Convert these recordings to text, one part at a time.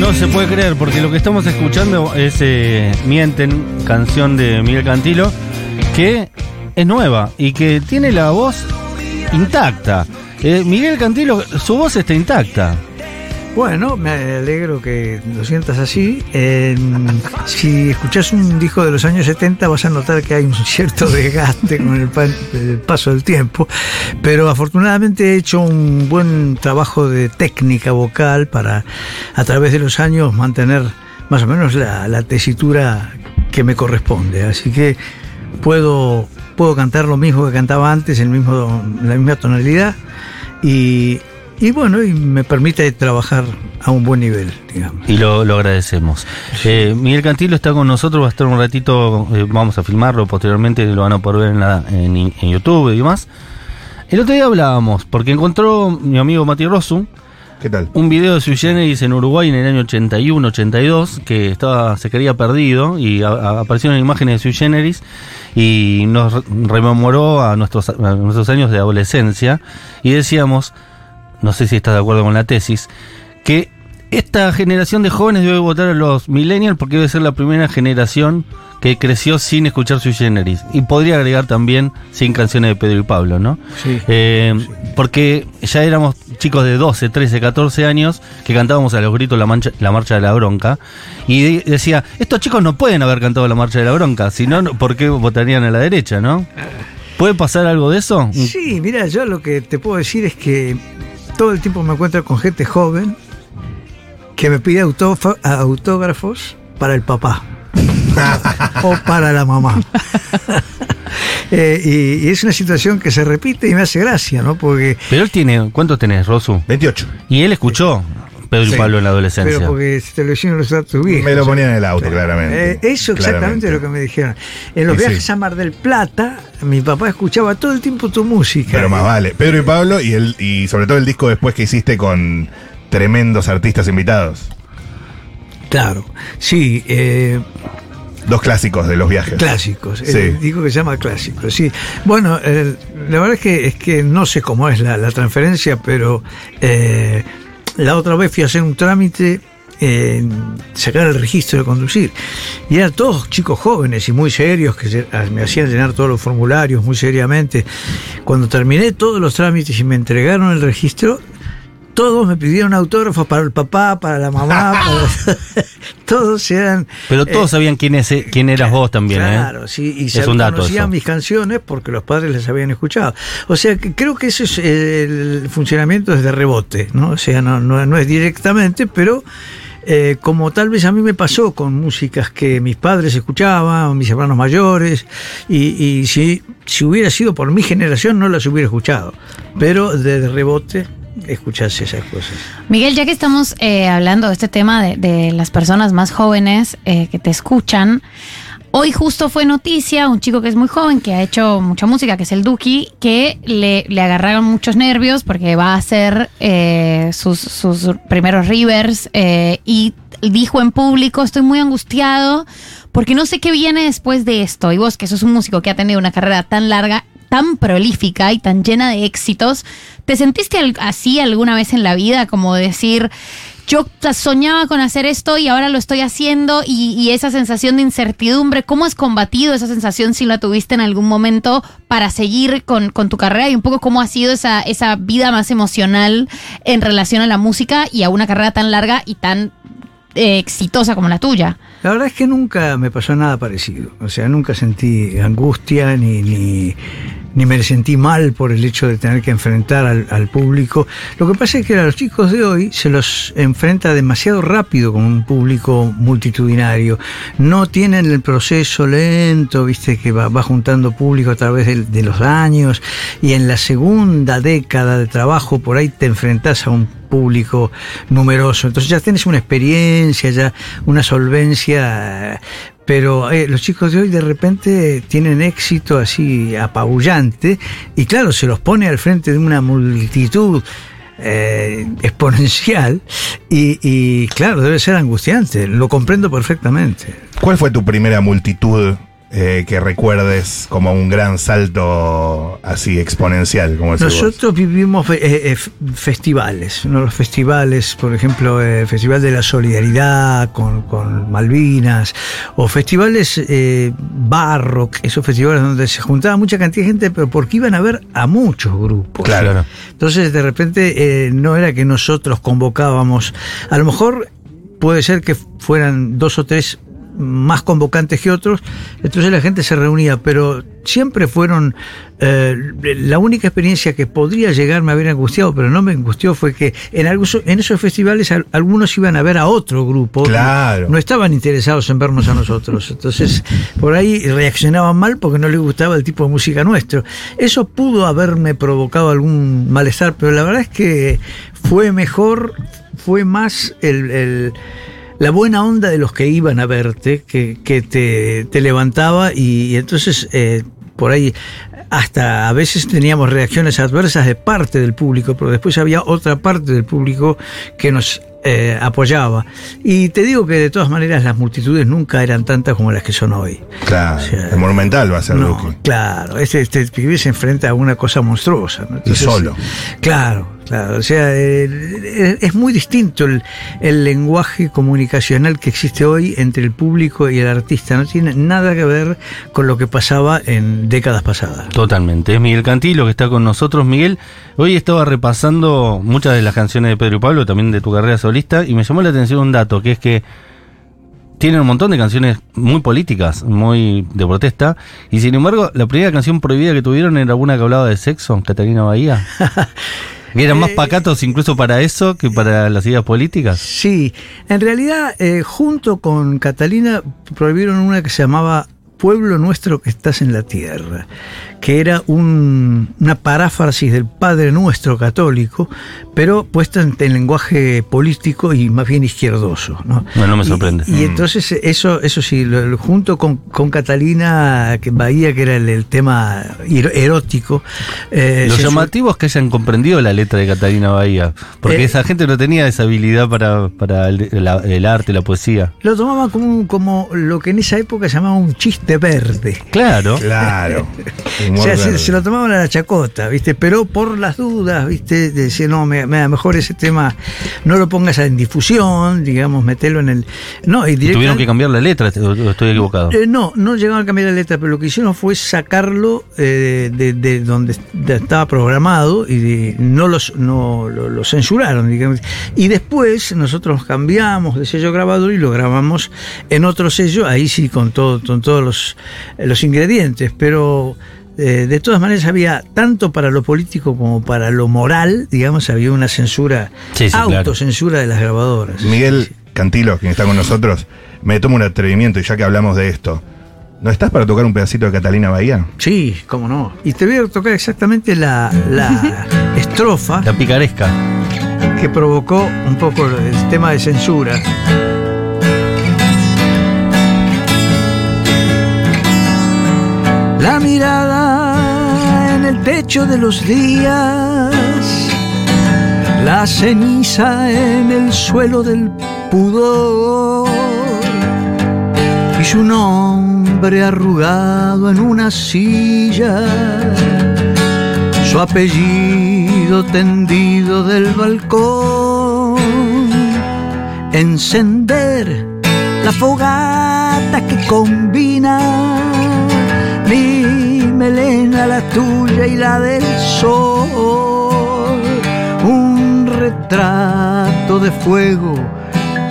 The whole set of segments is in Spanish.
No se puede creer, porque lo que estamos escuchando es eh, Mienten, canción de Miguel Cantilo, que es nueva y que tiene la voz intacta. Eh, Miguel Cantilo, su voz está intacta. Bueno, me alegro que lo sientas así. Si escuchás un disco de los años 70 vas a notar que hay un cierto desgaste con el, pa- el paso del tiempo, pero afortunadamente he hecho un buen trabajo de técnica vocal para a través de los años mantener más o menos la, tesitura que me corresponde. Así que puedo, puedo cantar lo mismo que cantaba antes, mismo, la misma tonalidad y, y bueno, y me permite trabajar a un buen nivel, digamos. Y lo, lo agradecemos. Eh, Miguel Cantilo está con nosotros, va a estar un ratito, eh, vamos a filmarlo, posteriormente lo van a poder ver en, la- en- en YouTube y demás. El otro día hablábamos, porque encontró mi amigo Mati Rosu ¿Qué tal? un video de Sui Generis en Uruguay en el año 81, 82, que estaba se creía perdido y a- a- aparecieron imágenes de Sui Generis y nos re- rememoró a nuestros, a nuestros años de adolescencia y decíamos, no sé si estás de acuerdo con la tesis, que esta generación de jóvenes debe votar a los millennials porque debe ser la primera generación que creció sin escuchar Sui Generis. Y podría agregar también sin canciones de Pedro y Pablo, ¿no? Sí. Eh, Porque ya éramos chicos de 12, 13, 14 años que cantábamos a los gritos la, mancha- la marcha de la bronca. Y de- decía, estos chicos no pueden haber cantado la marcha de la bronca, si no, ¿por qué votarían a la derecha, no? ¿Puede pasar algo de eso? Sí, mira, yo lo que te puedo decir es que todo el tiempo me encuentro con gente joven que me pide autófa- autógrafos para el papá o para la mamá. Eh, y, y es una situación que se repite y me hace gracia, ¿no? Porque Pero él tiene, ¿cuántos tenés, Rosu? 28. Y él escuchó Pedro y Sí. Pablo en la adolescencia. pero porque te lo decían los datos viejos. Me lo ponían en el auto, claramente. Eh, eso exactamente Claramente. es lo que me dijeron. En los Y sí. viajes a Mar del Plata, mi papá escuchaba todo el tiempo tu música. Pero más vale. Pedro y Pablo y, el, y sobre todo el disco después que hiciste con tremendos artistas invitados. Claro, sí, eh, Dos clásicos de los viajes. clásicos. Sí. eh, digo que se llama clásicos, sí. Bueno, eh, la verdad es que, es que no sé cómo es la, la transferencia, pero eh, la otra vez fui a hacer un trámite. eh, sacar el registro de conducir y eran todos chicos jóvenes y muy serios que ah, me hacían llenar todos los formularios muy seriamente cuando terminé todos los trámites y me entregaron el registro todos me pidieron autógrafos para el papá, para la mamá, para- todos eran Pero todos eh, sabían quién, es, quién eras vos también, Claro, ¿eh? sí, y se conocían mis canciones porque los padres las habían escuchado. O sea, que creo que ese es el funcionamiento desde rebote, ¿no? O sea, no, no, no es directamente, pero eh, como tal vez a mí me pasó con músicas que mis padres escuchaban, mis hermanos mayores, y, y si, si hubiera sido por mi generación no las hubiera escuchado. Pero desde rebote escuchás esas cosas. Miguel, ya que estamos eh, hablando de este tema de, de las personas más jóvenes eh, que te escuchan, hoy justo fue noticia un chico que es muy joven, que ha hecho mucha música, que es el Duki, que le, le agarraron muchos nervios porque va a hacer eh, sus, sus primeros rivers y dijo en público, estoy muy angustiado porque no sé qué viene después de esto. Y vos, que sos un músico que ha tenido una carrera tan larga, tan prolífica y tan llena de éxitos, ¿te sentiste así alguna vez en la vida? Como decir, yo soñaba con hacer esto y ahora lo estoy haciendo y, y esa sensación de incertidumbre, ¿cómo has combatido esa sensación si la tuviste en algún momento para seguir con, con tu carrera y un poco cómo ha sido esa, esa vida más emocional en relación a la música y a una carrera tan larga y tan exitosa como la tuya? La verdad es que nunca me pasó nada parecido. O sea, nunca sentí angustia ni, ni, ni me sentí mal por el hecho de tener que enfrentar al, público. Lo que pasa es que a los chicos de hoy se los enfrenta demasiado rápido con un público multitudinario. No tienen el proceso lento, viste, que va, juntando público a través de, los años. Y en la segunda década de trabajo, por ahí te enfrentás a un público numeroso. Entonces ya tienes una experiencia, ya una solvencia, pero eh, los chicos de hoy de repente tienen éxito así apabullante y claro, se los pone al frente de una multitud. eh, exponencial y, y claro debe ser angustiante lo comprendo perfectamente ¿Cuál fue tu primera multitud eh, que recuerdes como un gran salto así exponencial, como? Nosotros vivimos eh, eh, festivales, ¿no? los festivales, por ejemplo, el Festival de la Solidaridad con, con Malvinas, o festivales eh, Barrock, esos festivales donde se juntaba mucha cantidad de gente, pero porque iban a ver a muchos grupos. Claro. Entonces, de repente, eh, no era que nosotros convocábamos, a lo mejor puede ser que fueran dos o tres más convocantes que otros, entonces la gente se reunía, pero siempre fueron, eh, la única experiencia que podría llegarme a haber angustiado, pero no me angustió, fue que en, algunos, en esos festivales al- algunos iban a ver a otro grupo, Claro. no estaban interesados en vernos a nosotros, entonces por ahí reaccionaban mal porque no les gustaba el tipo de música nuestro. Eso pudo haberme provocado algún malestar, pero la verdad es que fue mejor, fue más el- el la buena onda de los que iban a verte, que, que te, te levantaba y, y entonces eh, por ahí hasta a veces teníamos reacciones adversas de parte del público, pero después había otra parte del público que nos eh, apoyaba. Y te digo que de todas maneras las multitudes nunca eran tantas como las que son hoy. Claro, Sí. el monumental va a ser No, claro, este, este pibe se enfrenta a una cosa monstruosa. ¿no? Y solo. Claro, claro. O sea, eh, es muy distinto el, el lenguaje comunicacional que existe hoy entre el público y el artista. No tiene nada que ver con lo que pasaba en décadas pasadas. Totalmente. Es Miguel Cantilo que está con nosotros. Miguel, hoy estaba repasando muchas de las canciones de Pedro y Pablo, también de tu carrera solista, y me llamó la atención un dato, que es que tienen un montón de canciones muy políticas, muy de protesta, y sin embargo, la primera canción prohibida que tuvieron era una que hablaba de sexo, Catalina Bahía. Y eran más Eh, pacatos incluso para eso que para las ideas políticas. Sí, en realidad, eh, junto con Catalina, prohibieron una que se llamaba Pueblo Nuestro que estás en la tierra, que era un- una paráfrasis del Padre Nuestro católico, pero puesta en, en lenguaje político y más bien izquierdoso. No, No, no me sorprende. Y, entonces eso, eso sí, lo- lo- junto con, con Catalina que Bahía, que era el, el tema erótico. eh, Lo se- llamativo es que hayan comprendido la letra de Catalina Bahía, porque Eh, esa gente no tenía esa habilidad para, para el, la- el arte, la poesía. lo tomaban como, un- como lo que en esa época se llamaba un chiste verde. Claro. Claro. O sea, se, lo tomaban a la chacota, ¿viste? Pero por las dudas, ¿viste? Decía, no, me, me- mejor ese tema no lo pongas en difusión, digamos, metelo en el. No, y tuvieron que cambiar la letra, o estoy equivocado. Eh, no, no llegaron a cambiar la letra, pero lo que hicieron fue sacarlo eh, de, de donde estaba programado y de- no, los, no lo, lo censuraron, digamos. Y después nosotros cambiamos de sello grabador y lo grabamos en otro sello, ahí sí con, todo, con todos los, los ingredientes, pero eh, de todas maneras había tanto para lo político como para lo moral, digamos, había una censura, Sí, sí, claro. autocensura de las grabadoras. Miguel Cantilo, quien está con nosotros, me tomo un atrevimiento y ya que hablamos de esto, ¿no estás para tocar un pedacito de Catalina Bahía? Sí, cómo no. Y te voy a tocar exactamente la, la estrofa La picaresca. que provocó un poco el tema de censura. La mirada en el techo de los días, la ceniza en el suelo del pudor y su nombre arrugado en una silla, su apellido tendido del balcón, encender la fogata que combina mi melena, la tuya y la del sol, un retrato de fuego,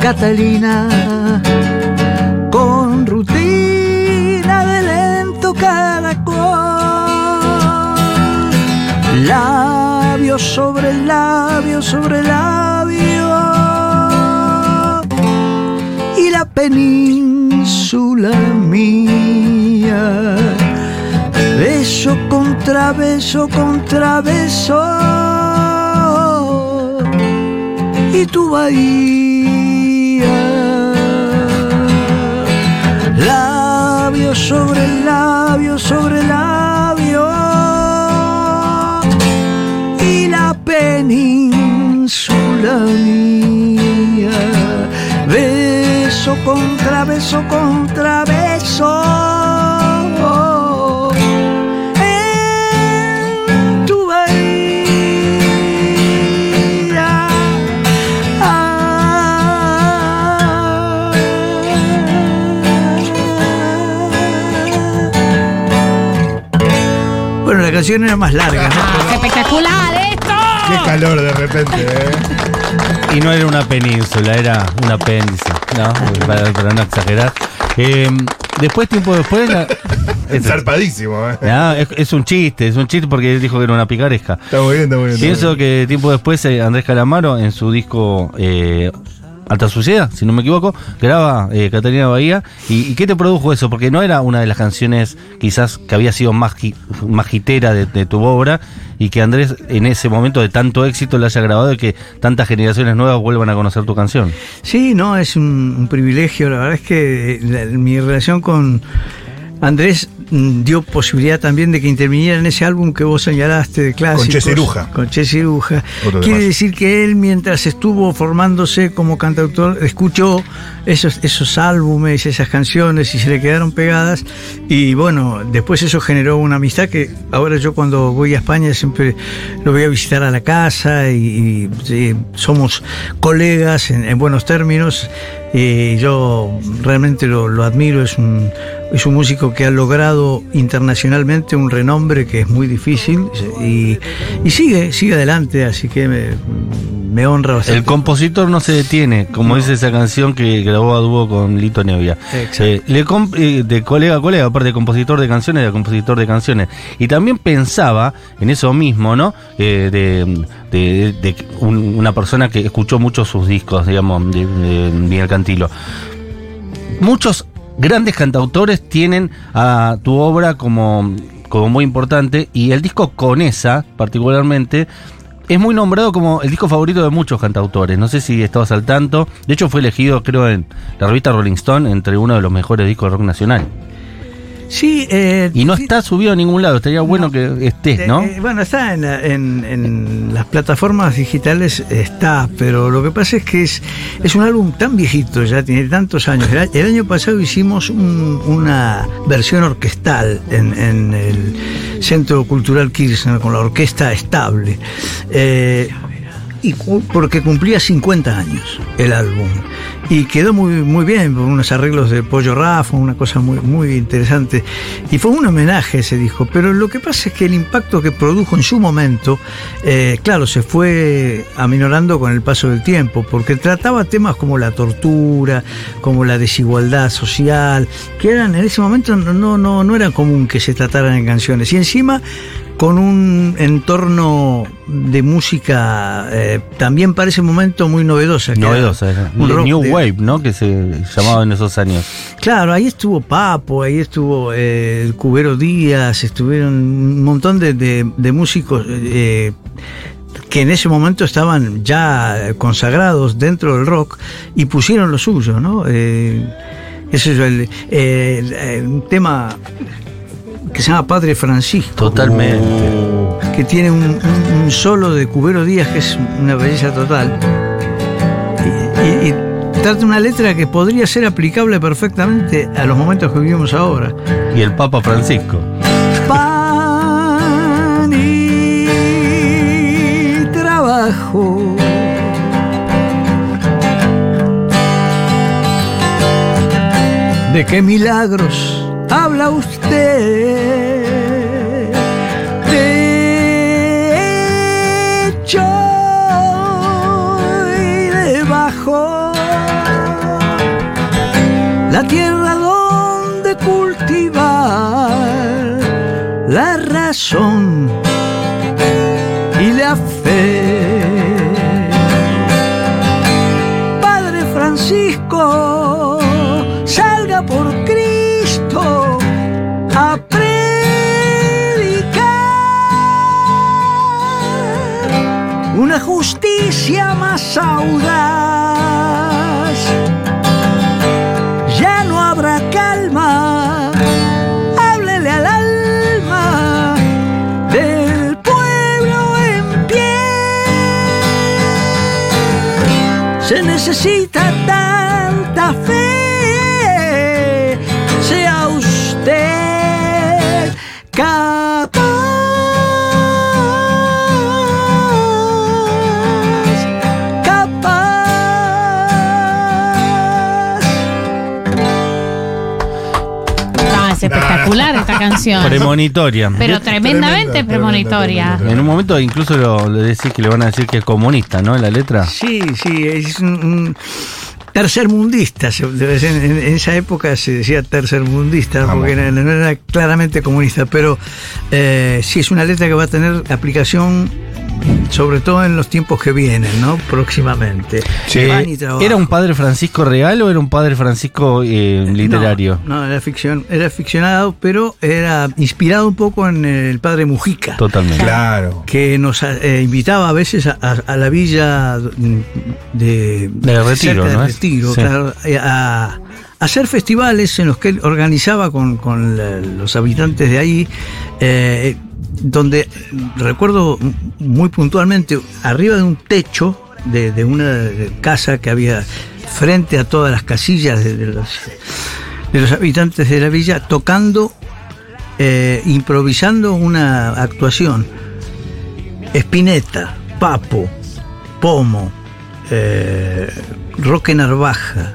Catalina con rutina de lento caracol. Labio sobre labio sobre labio. Y la península mía. Beso contra beso contra beso. Y tu bahía. Labio sobre labio sobre labio y la península mía. Beso contra beso contra beso canción era más larga, ¿no? ¡Ah, qué espectacular esto! Qué calor de repente, ¿eh? Y no era una península, era un apéndice, ¿no? Para, para no exagerar. Eh, después, tiempo después, la- Es zarpadísimo, ¿eh? Es, es un chiste, es un chiste porque él dijo que era una picaresca. Está muy bien, está muy bien. Pienso que tiempo después eh, Andrés Calamaro en su disco eh, Alta Suciedad, si no me equivoco, graba eh, Catalina Bahía. ¿Y, qué te produjo eso? Porque no era una de las canciones quizás que había sido más, gi- más hitera de, tu obra y que Andrés en ese momento de tanto éxito la haya grabado y que tantas generaciones nuevas vuelvan a conocer tu canción. Sí, no, es un, privilegio. La verdad es que la- mi relación con Andrés mm, dio posibilidad también de que interviniera en ese álbum que vos señalaste de clásicos. Che Ciruja. Con Che Ciruja. Quiere decir que él, mientras estuvo formándose como cantautor, escuchó esos, esos álbumes, esas canciones y se le quedaron pegadas. Y bueno, después eso generó una amistad que ahora yo cuando voy a España siempre lo voy a visitar a la casa y, y, sí, somos colegas en, en buenos términos. Y yo realmente lo, lo admiro, es un, es un músico que ha logrado internacionalmente un renombre que es muy difícil y, y sigue, sigue adelante, así que me, me honra bastante. El compositor no se detiene, como dice esa canción que grabó a dúo con Lito Nevia. Eh, le eh, de colega a colega, aparte de compositor de canciones, de compositor de canciones. Y también pensaba en eso mismo, ¿no? Eh, de de- de un- una persona que escuchó mucho sus discos, digamos, de, de Miguel Cantilo. Muchos grandes cantautores tienen a tu obra como, como muy importante y el disco con esa, particularmente, es muy nombrado como el disco favorito de muchos cantautores. No sé si estabas al tanto. De hecho, fue elegido, creo, en la revista Rolling Stone entre uno de los mejores discos de rock nacional. Sí, eh, Y no está subido a ningún lado. Estaría bueno que estés, ¿no? eh, bueno, está en, en- en las plataformas digitales, está, pero lo que pasa es que es, es un álbum tan viejito, ya tiene tantos años. El año pasado hicimos un- una versión orquestal en, en el Centro Cultural Kirchner con la orquesta estable. Eh, y porque cumplía 50 años el álbum. Y quedó muy muy bien con unos arreglos de Pollo Rafa una cosa muy muy interesante. Y fue un homenaje ese disco pero lo que pasa es que el impacto que produjo en su momento eh, claro se fue aminorando con el paso del tiempo porque trataba temas como la tortura como la desigualdad social que eran en ese momento no no, no era común que se trataran en canciones. Y encima con un entorno de música eh, también para ese momento muy novedosa. Novedosa. era. un rock New de- Wave, ¿no? Que se llamaba en esos años. Claro, ahí estuvo Papo, ahí estuvo eh, el Cubero Díaz, estuvieron un montón de, de- de músicos eh, que en ese momento estaban ya consagrados dentro del rock y pusieron lo suyo, ¿no? Eh, ese es el, eh, el- el- un tema que se llama Padre Francisco. Totalmente. que tiene un, un- un solo de Cubero Díaz que es una belleza total. Y, y- y trata una letra que podría ser aplicable perfectamente a los momentos que vivimos ahora. Y el Papa Francisco. Pan y trabajo. ¿De qué milagros habla usted? De hecho y debajo la tierra donde cultivar la razón justicia más audaz. Ya no habrá calma, háblele al alma del pueblo en pie. Se necesita tanta fe, espectacular. esta canción. Premonitoria. Pero tremendamente premonitoria. En un momento incluso lo, le decís que le van a decir que es comunista, ¿no? En la letra. Sí, sí, es un, un tercermundista. En, en esa época se decía tercermundista, Vamos. porque no era claramente comunista, pero eh, sí es una letra que va a tener aplicación sobre todo en los tiempos que vienen, ¿no? Próximamente. Eh, y trabajo. ¿Era un padre Francisco real o era un padre Francisco eh, literario? No, no, era ficción, era ficcionado, pero era inspirado un poco en el padre Mujica. Totalmente. Claro. que nos eh, invitaba a veces a, a- a la villa de, De Retiro, de ¿no? Retiro, Sí. claro, eh, a, a hacer festivales en los que él organizaba con, con la- los habitantes de ahí, eh, donde recuerdo muy puntualmente, arriba de un techo de, una casa que había frente a todas las casillas de, de los, de los habitantes de la villa, tocando, eh, improvisando una actuación. Espineta, Papo, Pomo, eh, Roque Narvaja,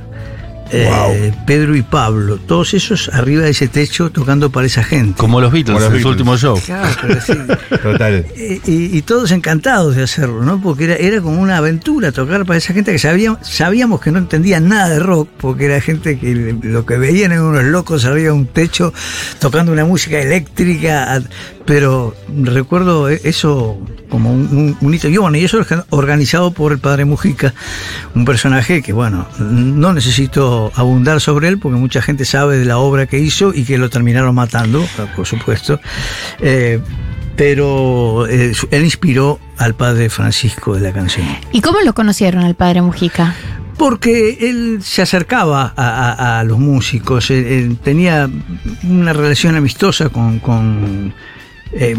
eh, Wow. Pedro y Pablo, todos esos arriba de ese techo tocando para esa gente. Como los Beatles Como los en su Beatles. último show. Claro, pero sí. Total. Y, y- y todos encantados de hacerlo, ¿no? Porque era, era como una aventura tocar para esa gente que sabíamos, sabíamos que no entendía nada de rock, porque era gente que lo que veían eran unos locos arriba de un techo tocando una música eléctrica, pero recuerdo e- eso como un, un- un hito. Y bueno, y eso orga- organizado por el padre Mujica, un personaje que, bueno, no necesito abundar sobre él, porque mucha gente sabe de la obra que hizo y que lo terminaron matando, por supuesto. Eh, pero eh, él inspiró al padre Francisco de la canción. ¿Y cómo lo conocieron al padre Mujica? Porque él se acercaba a, a- a los músicos, él- él tenía una relación amistosa con, con, eh,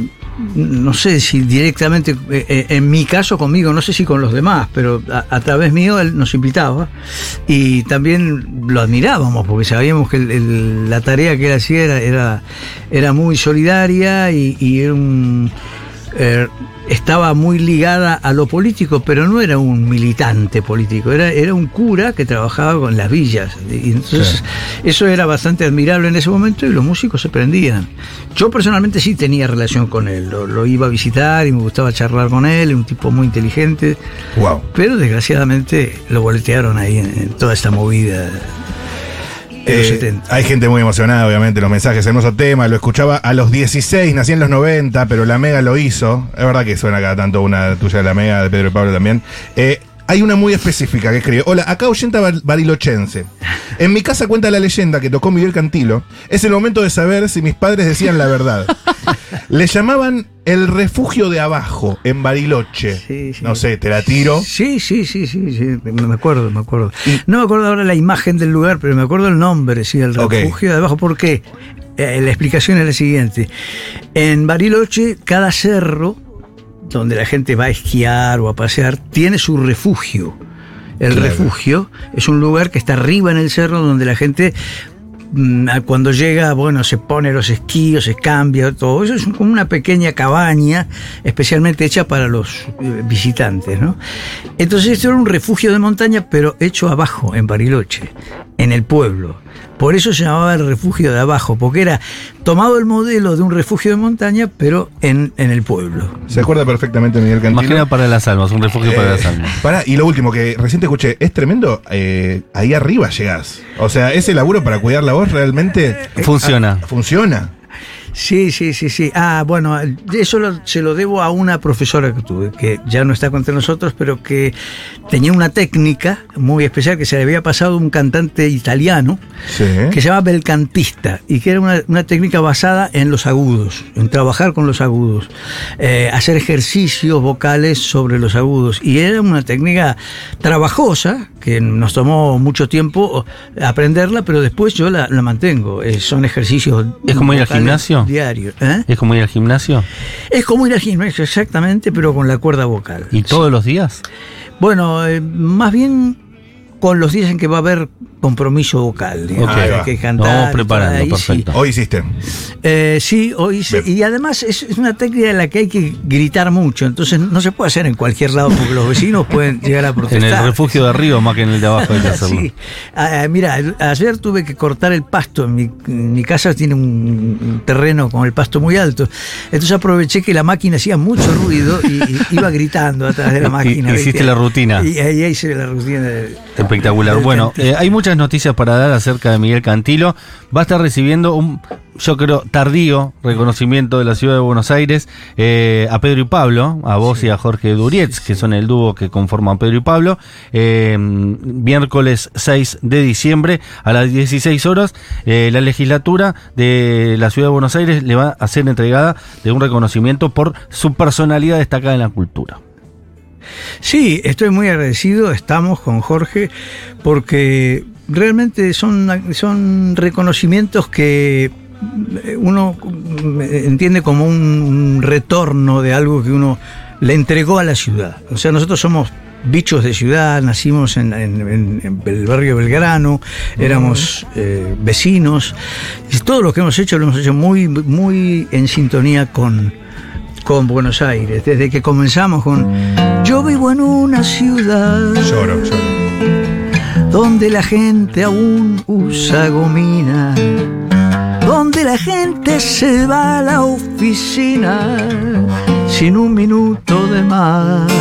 no sé si directamente, eh, eh, en mi caso conmigo, no sé si con los demás, pero a, través mío él nos invitaba y también lo admirábamos porque sabíamos que la tarea que él hacía era, era, era muy solidaria y, y era un, eh, estaba muy ligada a lo político, pero no era un militante político, era, era un cura que trabajaba con las villas. Y entonces, eso era bastante admirable en ese momento y los músicos se prendían. Yo personalmente sí tenía relación con él, lo, lo iba a visitar y me gustaba charlar con él, un tipo muy inteligente, Wow. pero desgraciadamente lo boletearon ahí en, en toda esta movida de los Eh, 70. hay gente muy emocionada, obviamente, los mensajes, hermoso tema. Lo escuchaba a los 16, nací en los 90, pero la Mega lo hizo. Es verdad que suena cada tanto una tuya de la Mega, de Pedro y Pablo también. Eh, hay una muy específica que escribe: Hola, acá oyenta bar- barilochense. En mi casa cuenta la leyenda que tocó Miguel Cantilo. Es el momento de saber si mis padres decían la verdad. Le llamaban el refugio de abajo en Bariloche. Sí, sí. No sé, te la tiro. Sí, sí, sí, sí, sí, me acuerdo, me acuerdo. No me acuerdo ahora la imagen del lugar, pero me acuerdo el nombre, sí, el refugio de abajo. ¿Por qué? Eh, la explicación es la siguiente. En Bariloche, cada cerro donde la gente va a esquiar o a pasear tiene su refugio. El Claro. refugio es un lugar que está arriba en el cerro donde la gente mm, cuando llega, bueno, se pone los esquíos, se cambia, todo eso es como una pequeña cabaña especialmente hecha para los eh, visitantes, ¿no? Entonces esto era un refugio de montaña, pero hecho abajo, en Bariloche, en el pueblo. Por eso se llamaba el refugio de abajo, porque era tomado el modelo de un refugio de montaña, pero en, en el pueblo. Se acuerda perfectamente Miguel Cantilo. Imagina para las almas, un refugio para Eh, las almas. pará, y lo último que recién te escuché, es tremendo, eh, ahí arriba llegás. O sea, ese laburo para cuidar la voz realmente Funciona. ah, funciona. Sí, sí, sí, sí. Ah, bueno, eso lo- se lo debo a una profesora que tuve, que ya no está entre nosotros, pero que tenía una técnica muy especial que se le había pasado a un cantante italiano Sí. que se llama belcantista y que era una, una técnica basada en los agudos, en trabajar con los agudos, eh, hacer ejercicios vocales sobre los agudos. Y era una técnica trabajosa que nos tomó mucho tiempo aprenderla, pero después yo la, la mantengo. Eh, son ejercicios. ¿Es como ir al vocales gimnasio? Diarios. ¿eh? ¿Es como ir al gimnasio? Es como ir al gimnasio, exactamente, pero con la cuerda vocal. ¿Y todos los días? Bueno, eh, más bien con los días en que va a haber compromiso vocal. digamos, Ok. que hay cantar. Y preparando, sí. perfecto. Hoy hiciste. Eh, sí, hoy hice- Bien. y además es, es una técnica en la que hay que gritar mucho, entonces no se puede hacer en cualquier lado porque los vecinos pueden llegar a En protestar. el refugio de arriba más que en el de abajo hay que hacerlo. Sí. Ah, mira, el- ayer tuve que cortar el pasto. En mi, en mi casa tiene un, terreno con el pasto muy alto. Entonces aproveché que la máquina hacía mucho ruido y, y iba gritando atrás de la Y- máquina. hiciste ¿viste? la rutina. Y ahí hice la rutina. de- Espectacular. Bueno, eh, hay muchas noticias para dar acerca de Miguel Cantilo. Va a estar recibiendo un, yo creo, tardío reconocimiento de la ciudad de Buenos Aires eh, a Pedro y Pablo, a vos y a Jorge Durietz, que son el dúo que conforman Pedro y Pablo. Eh, miércoles 6 de diciembre a las 16 horas, eh, la legislatura de la ciudad de Buenos Aires le va a ser entregada de un reconocimiento por su personalidad destacada en la cultura. Sí, estoy muy agradecido, estamos con Jorge, porque realmente son, son reconocimientos que uno entiende como un, retorno de algo que uno le entregó a la ciudad. O sea, nosotros somos bichos de ciudad, nacimos en el barrio Belgrano, éramos eh, vecinos, y todo lo que hemos hecho lo hemos hecho muy, muy en sintonía con, con Buenos Aires, desde que comenzamos con Yo vivo en una ciudad Lloro, lloro. donde la gente aún usa gomina, donde la gente se va a la oficina sin un minuto de más.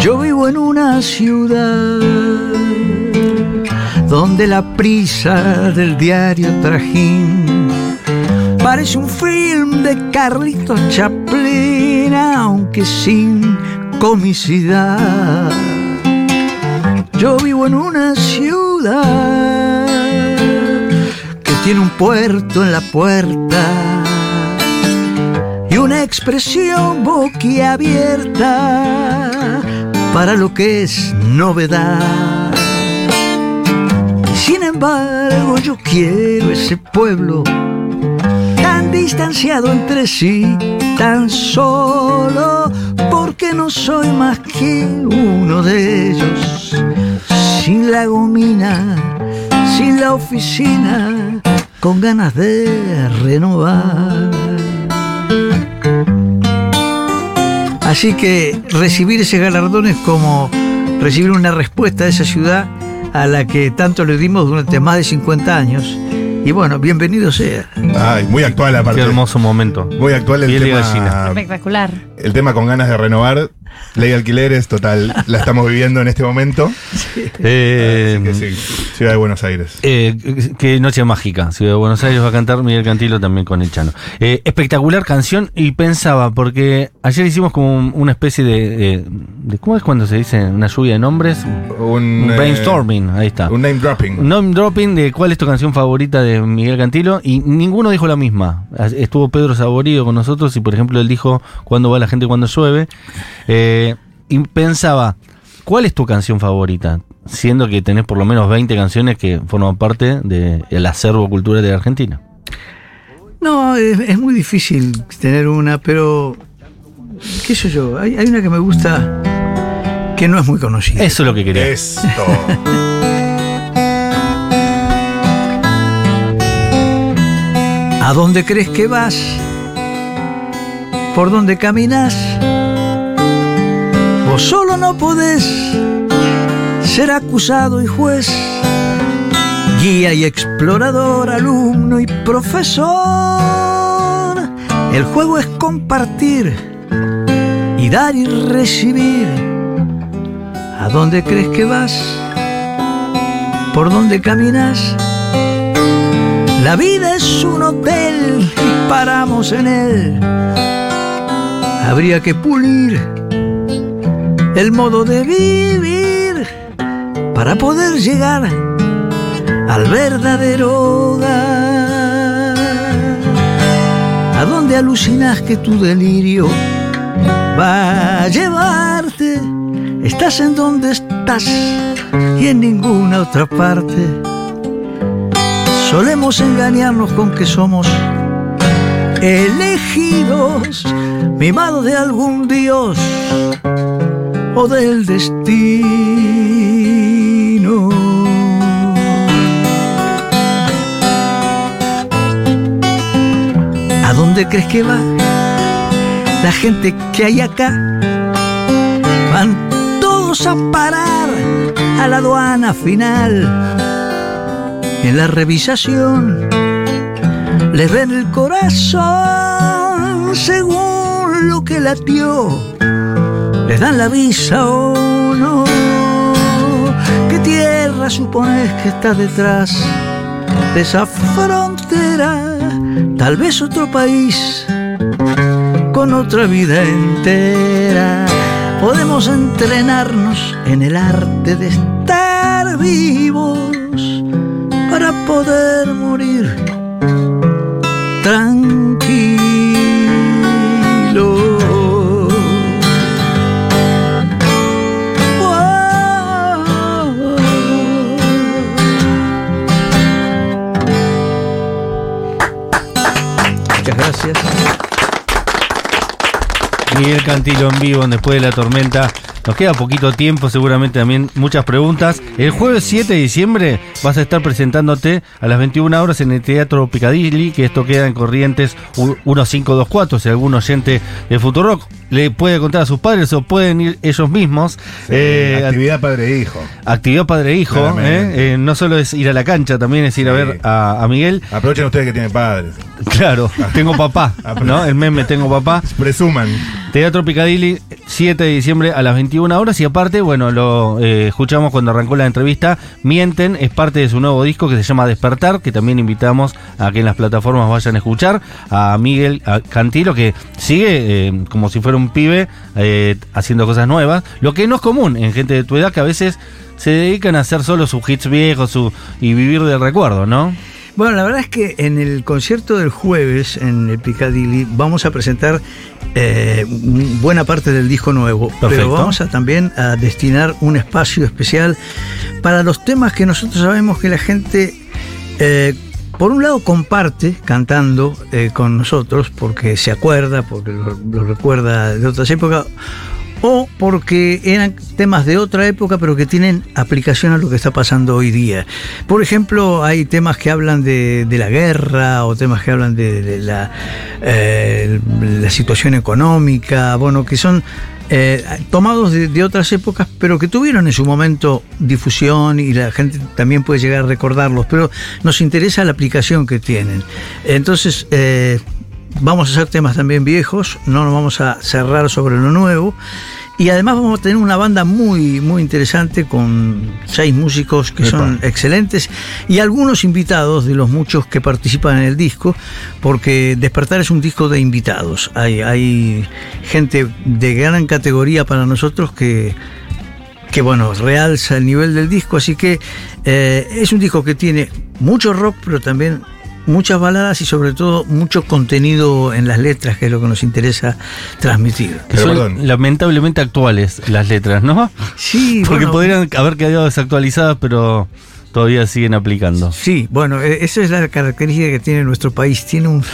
Yo vivo en una ciudad donde la prisa del diario Trajín parece un film de Carlitos Chaplin, aunque sin comicidad. Yo vivo en una ciudad que tiene un puerto en la puerta y una expresión boquiabierta para lo que es novedad. Sin embargo, yo quiero ese pueblo tan distanciado entre sí, tan solo, porque no soy más que uno de ellos. Sin la gomina, sin la oficina, con ganas de renovar. Así que recibir ese galardón es como recibir una respuesta de esa ciudad a la que tanto le dimos durante más de 50 años. Y bueno, bienvenido sea. Ay, muy actual aparte. Qué hermoso momento. Muy actual el Piel de tema. Espectacular. El tema con ganas de renovar. Ley de alquileres, total, la estamos viviendo en este momento. Eh, Así que sí, Ciudad de Buenos Aires. Eh, qué noche mágica. Ciudad de Buenos Aires va a cantar Miguel Cantilo también con el Chano. Eh, espectacular canción y pensaba, porque ayer hicimos como un- una especie de, de- de- ¿Cómo es cuando se dice una lluvia de nombres? Un, Un eh, brainstorming, ahí está. Un name dropping. Name dropping de cuál es tu canción favorita de Miguel Cantilo y ninguno dijo la misma. Estuvo Pedro Saborido con nosotros y por ejemplo él dijo ¿Cuándo va la gente cuando llueve? Eh, y pensaba, ¿cuál es tu canción favorita? Siendo que tenés por lo menos 20 canciones que forman parte del acervo cultural de la Argentina. No, es, es muy difícil tener una, pero qué sé yo, hay, hay una que me gusta que no es muy conocida. Eso es lo que quería. Esto. ¿A dónde crees que vas? ¿Por dónde caminas? Solo no podés ser acusado y juez, guía y explorador, alumno y profesor. El juego es compartir y dar y recibir. ¿A dónde crees que vas? ¿Por dónde caminas? La vida es un hotel y paramos en él. Habría que pulir el modo de vivir para poder llegar al verdadero hogar. ¿A dónde alucinas que tu delirio va a llevarte? Estás en donde estás y en ninguna otra parte. Solemos engañarnos con que somos elegidos, mimados de algún dios o del destino. ¿A dónde crees que va la gente que hay acá? Van todos a parar a la aduana final. En la revisación les ven el corazón según lo que latió. Les dan la visa o no. ¿Qué tierra supones que está detrás de esa frontera? Tal vez otro país con otra vida entera. Podemos entrenarnos en el arte de estar vivos para poder morir tranquilo. Miguel Cantilo en vivo Después de la Tormenta. Nos queda poquito tiempo, seguramente también muchas preguntas. El jueves 7 de diciembre vas a estar presentándote a las 21 horas en el Teatro Picadilly, que esto queda en Corrientes 1524. Si algún oyente de Futurock le puede contar a sus padres o pueden ir ellos mismos. Sí, Eh, actividad padre-hijo. actividad padre-hijo. Claramente. eh, eh, no solo es ir a la cancha, también es ir a ver a, a Miguel. Aprovechen ustedes que tienen padres. Claro, tengo papá, ¿no? El meme tengo papá. Presuman. Teatro Picadilly, 7 de diciembre a las 21 horas. Y aparte, bueno, lo eh, escuchamos cuando arrancó la entrevista. Mienten, es parte de su nuevo disco que se llama Despertar, que también invitamos a que en las plataformas vayan a escuchar. A Miguel Cantilo, que sigue eh, como si fuera un pibe eh, haciendo cosas nuevas. Lo que no es común en gente de tu edad que a veces se dedican a hacer solo sus hits viejos su, y vivir del recuerdo, ¿no? Bueno, la verdad es que en el concierto del jueves en el Piccadilly vamos a presentar eh, buena parte del disco nuevo, Perfecto. pero vamos a también a destinar un espacio especial para los temas que nosotros sabemos que la gente, eh, por un lado, comparte cantando eh, con nosotros porque se acuerda, porque lo, lo recuerda de otras épocas. O porque eran temas de otra época, pero que tienen aplicación a lo que está pasando hoy día. Por ejemplo, hay temas que hablan de, la guerra o temas que hablan de, eh, la situación económica, bueno, que son eh, tomados de, de otras épocas, pero que tuvieron en su momento difusión y la gente también puede llegar a recordarlos, pero nos interesa la aplicación que tienen. Entonces, eh, vamos a hacer temas también viejos, no nos vamos a cerrar sobre lo nuevo. Y además vamos a tener una banda muy, muy interesante con seis músicos que Epa. son excelentes y algunos invitados de los muchos que participan en el disco, porque Despertar es un disco de invitados. Hay, hay gente de gran categoría para nosotros que, que bueno, realza el nivel del disco, así que eh, es un disco que tiene mucho rock, pero también muchas baladas y sobre todo mucho contenido en las letras, que es lo que nos interesa transmitir. Que Pero son perdón. lamentablemente actuales las letras, ¿no? Sí, Porque bueno, podrían haber quedado desactualizadas, pero todavía siguen aplicando. Sí, bueno, eh, esa es la característica que tiene nuestro país. Tiene un-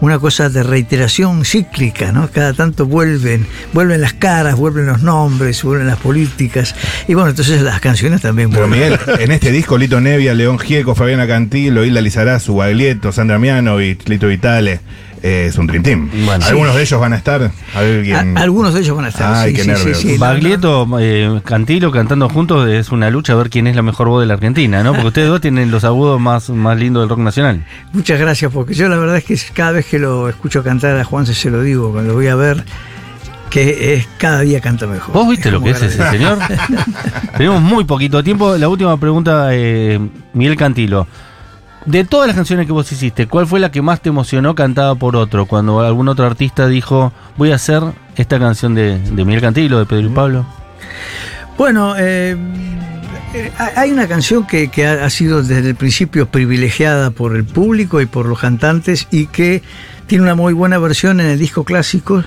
una cosa de reiteración cíclica, ¿no? Cada tanto vuelven, vuelven las caras, vuelven los nombres, vuelven las políticas. Y bueno, entonces las canciones también Pero vuelven. Miguel, en este disco, Lito Nevia, León Gieco, Fabiana Cantilo, Hilda Lizarazu, Baglietto, Sandra Mianovich, Lito Vitale, es un Dream Team. Bueno. Algunos de ellos van a estar. Alguien. A- algunos de ellos van a estar. Ay, sí, qué sí, nervios. sí, Baglietto, eh, Cantilo cantando juntos es una lucha a ver quién es la mejor voz de la Argentina, ¿no? Porque ustedes dos tienen los agudos más, más lindos del rock nacional. Muchas gracias, porque yo la verdad es que cada vez que lo escucho cantar a Juan se lo digo, cuando lo voy a ver, que es cada día canta mejor. ¿Vos viste lo que es ese señor? Tenemos muy poquito tiempo. La última pregunta, eh, Miguel Cantilo. De todas las canciones que vos hiciste, ¿cuál fue la que más te emocionó cantada por otro? Cuando algún otro artista dijo, voy a hacer esta canción de, de Miguel Cantilo, de Pedro y Pablo. Bueno, eh, eh, hay una canción que, que ha, ha sido desde el principio privilegiada por el público y por los cantantes y que tiene una muy buena versión en el disco clásico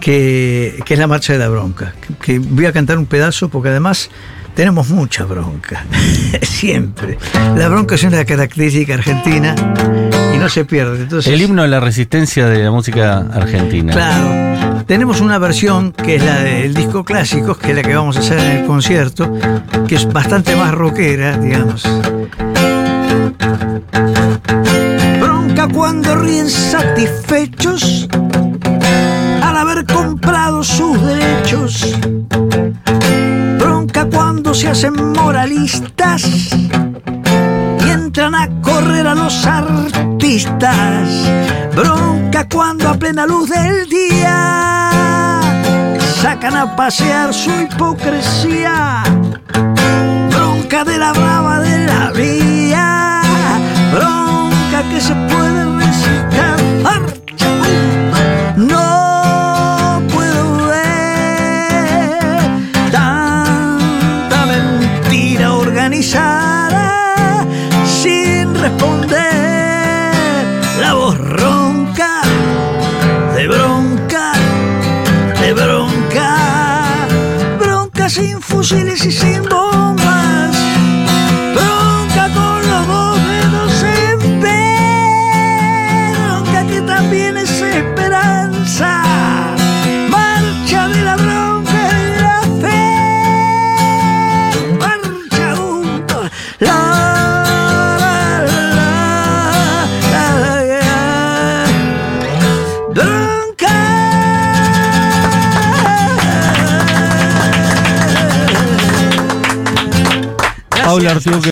que, que es La Marcha de la Bronca. Que, que voy a cantar un pedazo porque además tenemos mucha bronca, siempre. La bronca es una característica argentina y no se pierde. Entonces, El himno de la resistencia de la música argentina. Claro. Tenemos una versión que es la del disco clásicos, que es la que vamos a hacer en el concierto, que es bastante más rockera, digamos. Bronca cuando ríen satisfechos al haber comprado sus derechos. Se hacen moralistas y entran a correr a los artistas. Bronca cuando a plena luz del día sacan a pasear su hipocresía. Bronca de la brava de la vía. Paula Artiuk